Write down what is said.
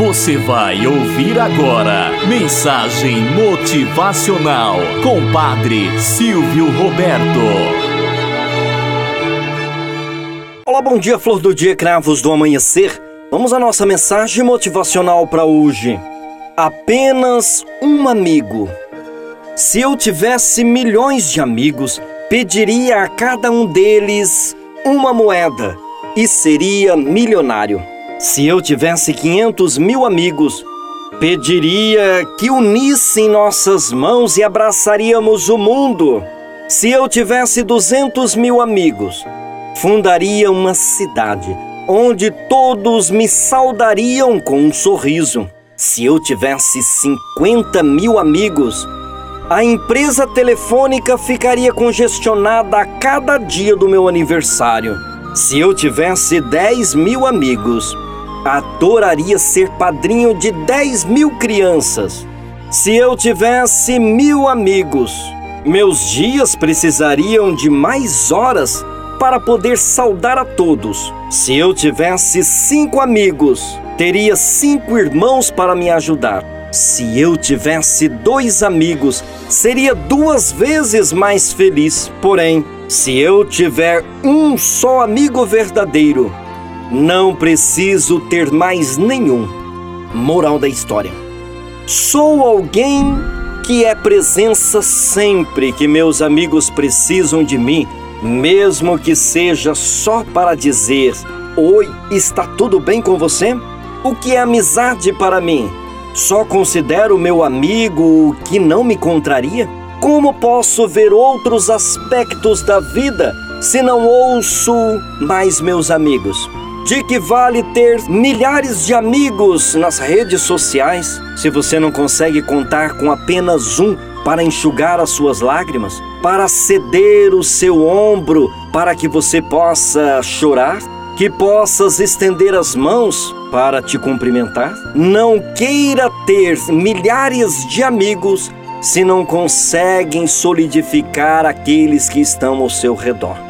Você vai ouvir agora Mensagem Motivacional com Padre Silvio Roberto. Olá, bom dia, flor do dia, cravos do amanhecer. Vamos à nossa mensagem motivacional para hoje. Apenas um amigo. Se eu tivesse milhões de amigos, pediria a cada um deles uma moeda e seria milionário. Se eu tivesse 500 mil amigos, pediria que unissem nossas mãos e abraçaríamos o mundo. Se eu tivesse 200 mil amigos, fundaria uma cidade onde todos me saudariam com um sorriso. Se eu tivesse 50 mil amigos, a empresa telefônica ficaria congestionada a cada dia do meu aniversário. Se eu tivesse 10 mil amigos, adoraria ser padrinho de 10 mil crianças. Se eu tivesse mil amigos, meus dias precisariam de mais horas para poder saudar a todos. Se eu tivesse cinco amigos, teria cinco irmãos para me ajudar. Se eu tivesse dois amigos, seria duas vezes mais feliz. Porém, se eu tiver um só amigo verdadeiro, não preciso ter mais nenhum. Moral da história: sou alguém que é presença sempre que meus amigos precisam de mim, mesmo que seja só para dizer: Oi, está tudo bem com você? O que é amizade para mim? Só considero meu amigo o que não me contraria? Como posso ver outros aspectos da vida se não ouço mais meus amigos? De que vale ter milhares de amigos nas redes sociais se você não consegue contar com apenas um para enxugar as suas lágrimas, para ceder o seu ombro para que você possa chorar? que possas estender as mãos para te cumprimentar. Não queira ter milhares de amigos se não conseguem solidificar aqueles que estão ao seu redor.